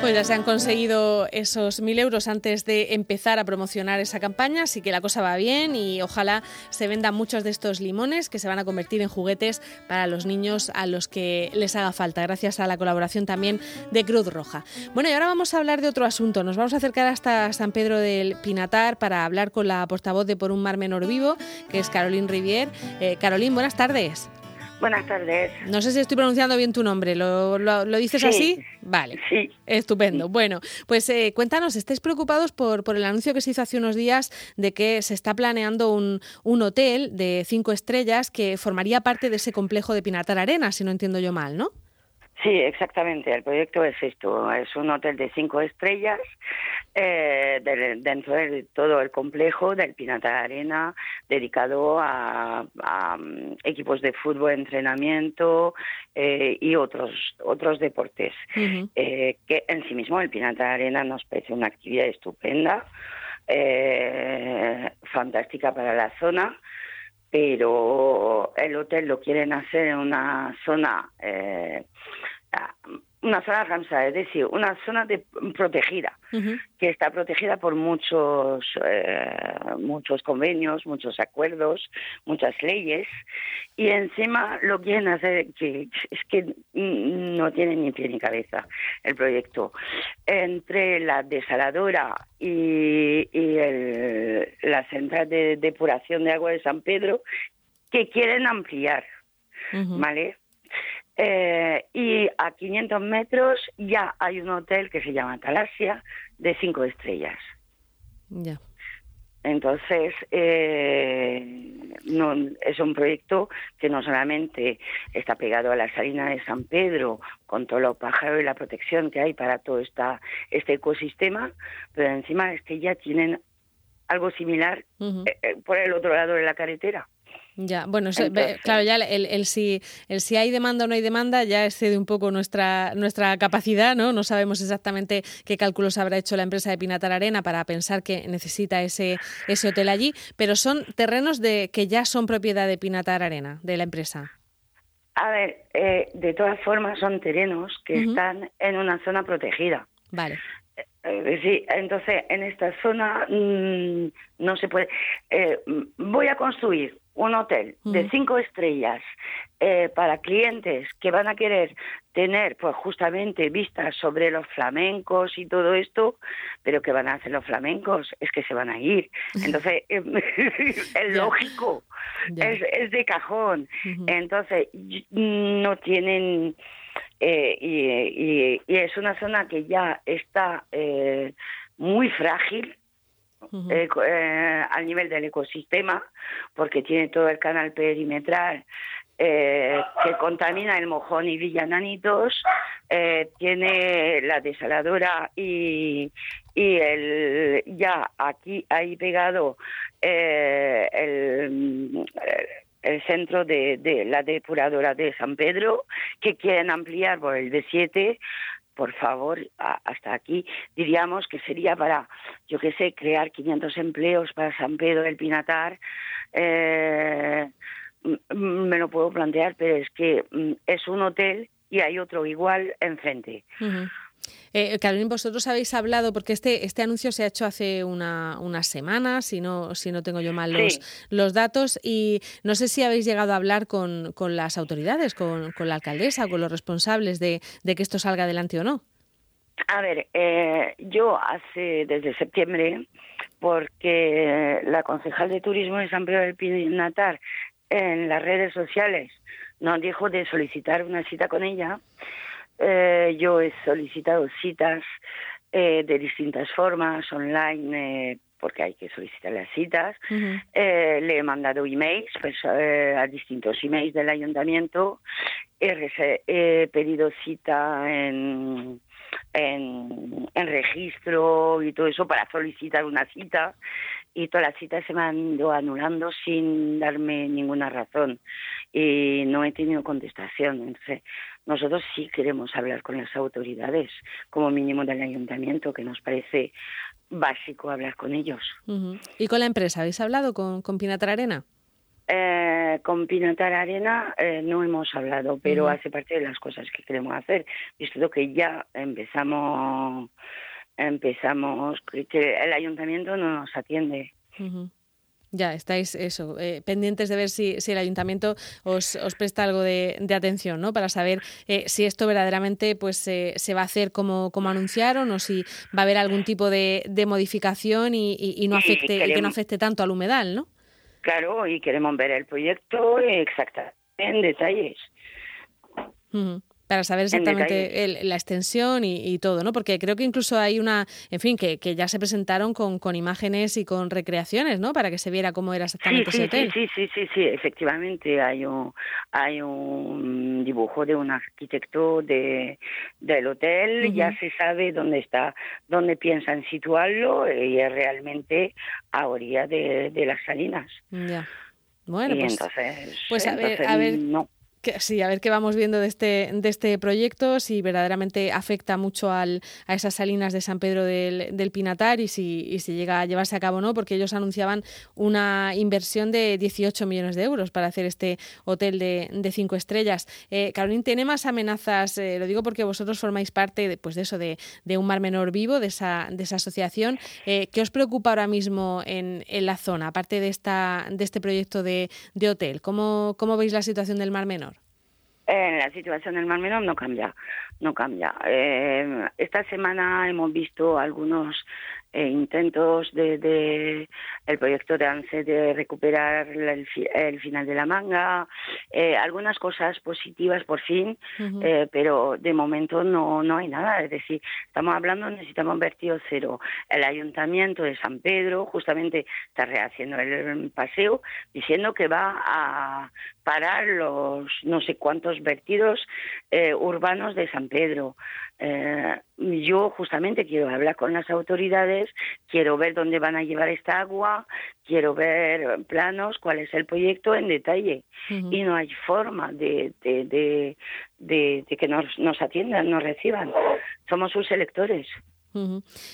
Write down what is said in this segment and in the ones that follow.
Pues ya se han conseguido esos mil euros antes de empezar a promocionar esa campaña, así que la cosa va bien y ojalá se vendan muchos de estos limones que se van a convertir en juguetes para los niños a los que les haga falta, gracias a la colaboración también de Cruz Roja. Bueno, y ahora vamos a hablar de otro asunto. Nos vamos a acercar hasta San Pedro del Pinatar para hablar con la portavoz de Por un Mar Menor Vivo, que es Caroline Rivier. Eh, Caroline, buenas tardes. Buenas tardes. No sé si estoy pronunciando bien tu nombre. ¿Lo, lo, dices así? Vale. Sí. Estupendo. Bueno, pues eh, cuéntanos, ¿estáis preocupados por, por el anuncio que se hizo hace unos días de que se está planeando un, un hotel de cinco estrellas que formaría parte de ese complejo de Pinatar Arena, si no entiendo yo mal, ¿no? Sí, exactamente. El proyecto es esto. Es un hotel de cinco estrellas eh, dentro de todo el complejo del Pinata Arena, dedicado a, mm, equipos de fútbol, entrenamiento eh, y otros otros deportes. Eh, que en sí mismo el Pinata Arena nos parece una actividad estupenda, fantástica para la zona pero el hotel lo quieren hacer en una zona eh, una zona Ramsar, es decir, una zona de, protegida, que está protegida por muchos, eh, muchos convenios, muchos acuerdos, muchas leyes, y encima lo quieren hacer, que es que no tiene ni pie ni cabeza el proyecto. Entre la desaladora y, la central de depuración de agua de San Pedro, que quieren ampliar, ¿vale? Eh, y a 500 metros ya hay un hotel que se llama Talasia de cinco estrellas. Ya. Entonces, eh, no, es un proyecto que no solamente está pegado a la salina de San Pedro, con todo lo pájaro y la protección que hay para todo esta, este ecosistema, pero encima es que ya tienen algo similar eh, por el otro lado de la carretera. Ya, bueno, claro, ya el, el, si, el si hay demanda o no hay demanda ya excede un poco nuestra, nuestra capacidad, ¿no? No sabemos exactamente qué cálculos habrá hecho la empresa de Pinatar Arena para pensar que necesita ese, ese hotel allí, pero son terrenos de que ya son propiedad de Pinatar Arena, de la empresa. A ver, eh, de todas formas son terrenos que están en una zona protegida. Vale. Eh, sí, entonces en esta zona mm, no se puede. Eh, voy a construir un hotel de cinco estrellas eh, para clientes que van a querer tener pues justamente vistas sobre los flamencos y todo esto, pero que van a hacer los flamencos es que se van a ir. Entonces, es lógico, es, de cajón. Entonces, no tienen... Eh, y, y, es una zona que ya está eh, muy frágil, eh, eh, al nivel del ecosistema, porque tiene todo el canal perimetral eh, que contamina el mojón y villananitos, tiene la desaladora y, y el ya aquí ahí pegado el, el centro de, de, la depuradora de San Pedro, que quieren ampliar por el D7 por favor, hasta aquí diríamos que sería para, yo qué sé, crear 500 empleos para San Pedro del Pinatar. Eh, me lo puedo plantear, pero es que mm, es un hotel y hay otro igual enfrente. Eh, Carolina, vosotros habéis hablado, porque este, este anuncio se ha hecho hace una, unas semanas, si no, si no tengo yo mal los, los datos, y no sé si habéis llegado a hablar con, con las autoridades, con, con, la alcaldesa, con los responsables de, de, que esto salga adelante o no. A ver, eh, yo hace desde septiembre, porque la concejal de turismo de San Pedro del Pinatar en las redes sociales nos dijo de solicitar una cita con ella eh, yo he solicitado citas eh, de distintas formas, online, eh, porque hay que solicitar las citas. Eh, le he mandado emails pues, a distintos emails del ayuntamiento. He, pedido cita en, en, en, registro y todo eso para solicitar una cita y todas las citas se me han ido anulando sin darme ninguna razón y no he tenido contestación. Entonces, nosotros sí queremos hablar con las autoridades, como mínimo del ayuntamiento, que nos parece básico hablar con ellos. ¿Y con la empresa? ¿Habéis hablado con, con Pinatra Arena? Eh, con Pinatar Arena eh, no hemos hablado, pero hace parte de las cosas que queremos hacer, visto que ya empezamos, empezamos, que el ayuntamiento no nos atiende. Ya, estáis eso, eh, pendientes de ver si, si el ayuntamiento os, os, presta algo de, atención, ¿no? Para saber eh, si esto verdaderamente pues se va a hacer como, como anunciaron o si va a haber algún tipo de, de modificación y, y, no afecte, que no afecte tanto al humedal, ¿no? Claro, y queremos ver el proyecto exactamente en detalles para saber exactamente la extensión y, todo, ¿no? Porque creo que incluso hay una, en fin, que, que ya se presentaron con, con, imágenes y con recreaciones, ¿no? Para que se viera cómo era exactamente sí, ese hotel. Sí, sí, sí, sí, efectivamente hay un, hay un dibujo de un arquitecto de, del hotel, ya se sabe dónde está, dónde piensan situarlo y es realmente a orilla de, de las salinas. Ya. Bueno, pues, entonces, pues a ver, a ver, no sí, a ver qué vamos viendo de este, de este proyecto, si verdaderamente afecta mucho al, a esas salinas de San Pedro del, del Pinatar y si, y si, llega a llevarse a cabo o no, porque ellos anunciaban una inversión de 18 millones de euros para hacer este hotel de, de cinco estrellas. Eh, Carolín, ¿tiene más amenazas? Eh, lo digo porque vosotros formáis parte de, pues de eso, de, de, un mar menor vivo, de esa, de esa asociación. Eh, ¿Qué os preocupa ahora mismo en, en la zona, aparte de, esta, de este proyecto de, de hotel? ¿Cómo, ¿Cómo veis la situación del mar menor? Eh, la situación del Mar Menor no cambia, no cambia. Eh, esta semana hemos visto algunos eh, intentos de, de, el proyecto de ANSE de recuperar el, el final de la manga, eh, algunas cosas positivas por fin, eh, pero de momento no, no hay nada. Es decir, estamos hablando, necesitamos vertido cero. El ayuntamiento de San Pedro justamente está rehaciendo el paseo diciendo que va a parar los no sé cuántos vertidos urbanos de San Pedro. Eh, yo justamente quiero hablar con las autoridades, quiero ver dónde van a llevar esta agua, quiero ver planos, cuál es el proyecto en detalle. Y no hay forma de, de, de, de, que nos, nos atiendan, nos reciban. Somos sus electores.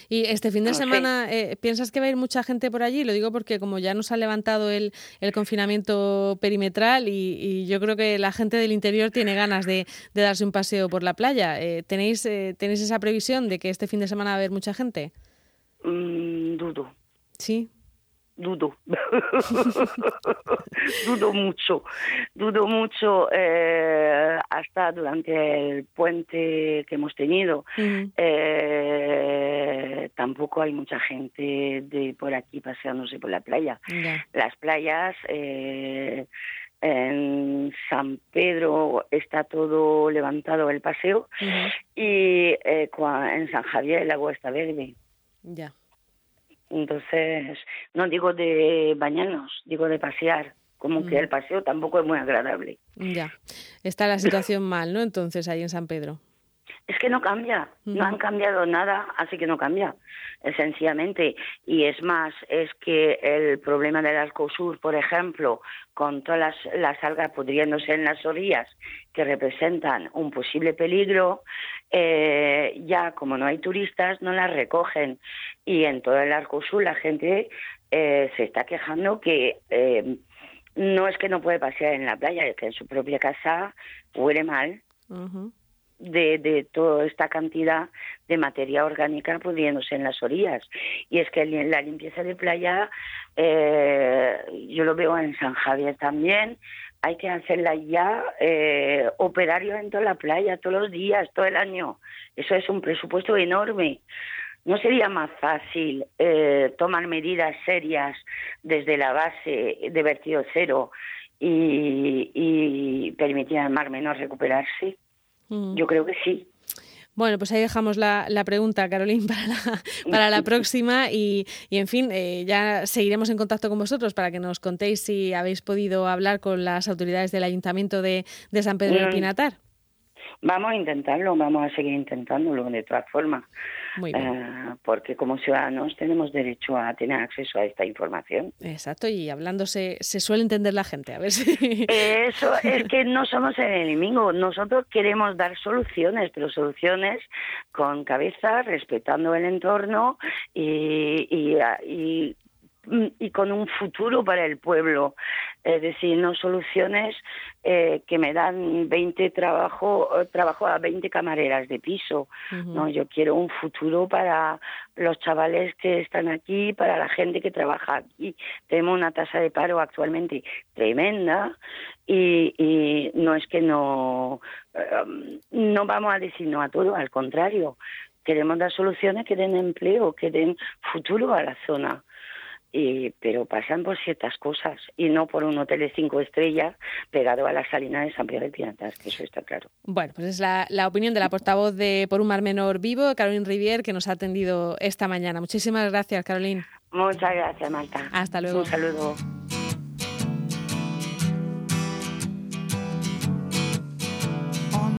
Y este fin de semana, eh, ¿piensas que va a ir mucha gente por allí? Lo digo porque como ya nos ha levantado el, el confinamiento perimetral y, yo creo que la gente del interior tiene ganas de, de darse un paseo por la playa. Eh, ¿tenéis, eh, ¿Tenéis esa previsión de que este fin de semana va a haber mucha gente? Mm, dudo. Sí dudo, dudo mucho, dudo mucho eh, hasta durante el puente que hemos tenido. eh, tampoco hay mucha gente de por aquí paseándose por la playa. Las playas eh, en San Pedro está todo levantado el paseo y eh, en San Javier el agua está verde. Ya. Entonces, no digo de bañarnos, digo de pasear, como que mm. el paseo tampoco es muy agradable. Ya, está la situación mal, ¿no? Entonces, ahí en San Pedro. Es que no cambia, no han cambiado nada, así que no cambia, sencillamente. Y es más, es que el problema del Arcosur, por ejemplo, con todas las, las algas pudriéndose en las orillas que representan un posible peligro, eh, ya como no hay turistas, no las recogen. Y en todo el Arcosur la gente eh, se está quejando que eh, no es que no puede pasear en la playa, es que en su propia casa huele mal de, de toda esta cantidad de materia orgánica pudiéndose en las orillas. Y es que la limpieza de playa, eh, yo lo veo en San Javier también, hay que hacerla ya eh, operario en toda la playa, todos los días, todo el año. Eso es un presupuesto enorme. ¿No sería más fácil eh, tomar medidas serias desde la base de vertido cero y, y permitir al mar menor recuperarse? Mm. Yo creo que sí. Bueno, pues ahí dejamos la, la pregunta, Carolín, para la, para la próxima y, y, en fin, eh, ya seguiremos en contacto con vosotros para que nos contéis si habéis podido hablar con las autoridades del Ayuntamiento de, de San Pedro del. Pinatar. Vamos a intentarlo, vamos a seguir intentándolo de todas formas. Eh, porque como ciudadanos tenemos derecho a tener acceso a esta información. Exacto, y hablando se, suele entender la gente, a ver si... Eso es que no somos el enemigo, nosotros queremos dar soluciones, pero soluciones con cabeza, respetando el entorno y, y, y con un futuro para el pueblo. Es decir, no soluciones eh, que me dan 20 trabajo, trabajo a 20 camareras de piso. No, yo quiero un futuro para los chavales que están aquí, para la gente que trabaja aquí. Tenemos una tasa de paro actualmente tremenda y, y no es que no, eh, no vamos a decir no a todo, al contrario, queremos dar soluciones que den empleo, que den futuro a la zona. Y, pero pasan por ciertas cosas y no por un hotel de cinco estrellas pegado a la salina de San Pedro de Pinatas, que eso está claro. Bueno, pues es la, la opinión de la portavoz de Por un Mar Menor Vivo, Carolina Rivier, que nos ha atendido esta mañana. Muchísimas gracias, Carolina. Muchas gracias, Marta. Hasta luego. Un saludo.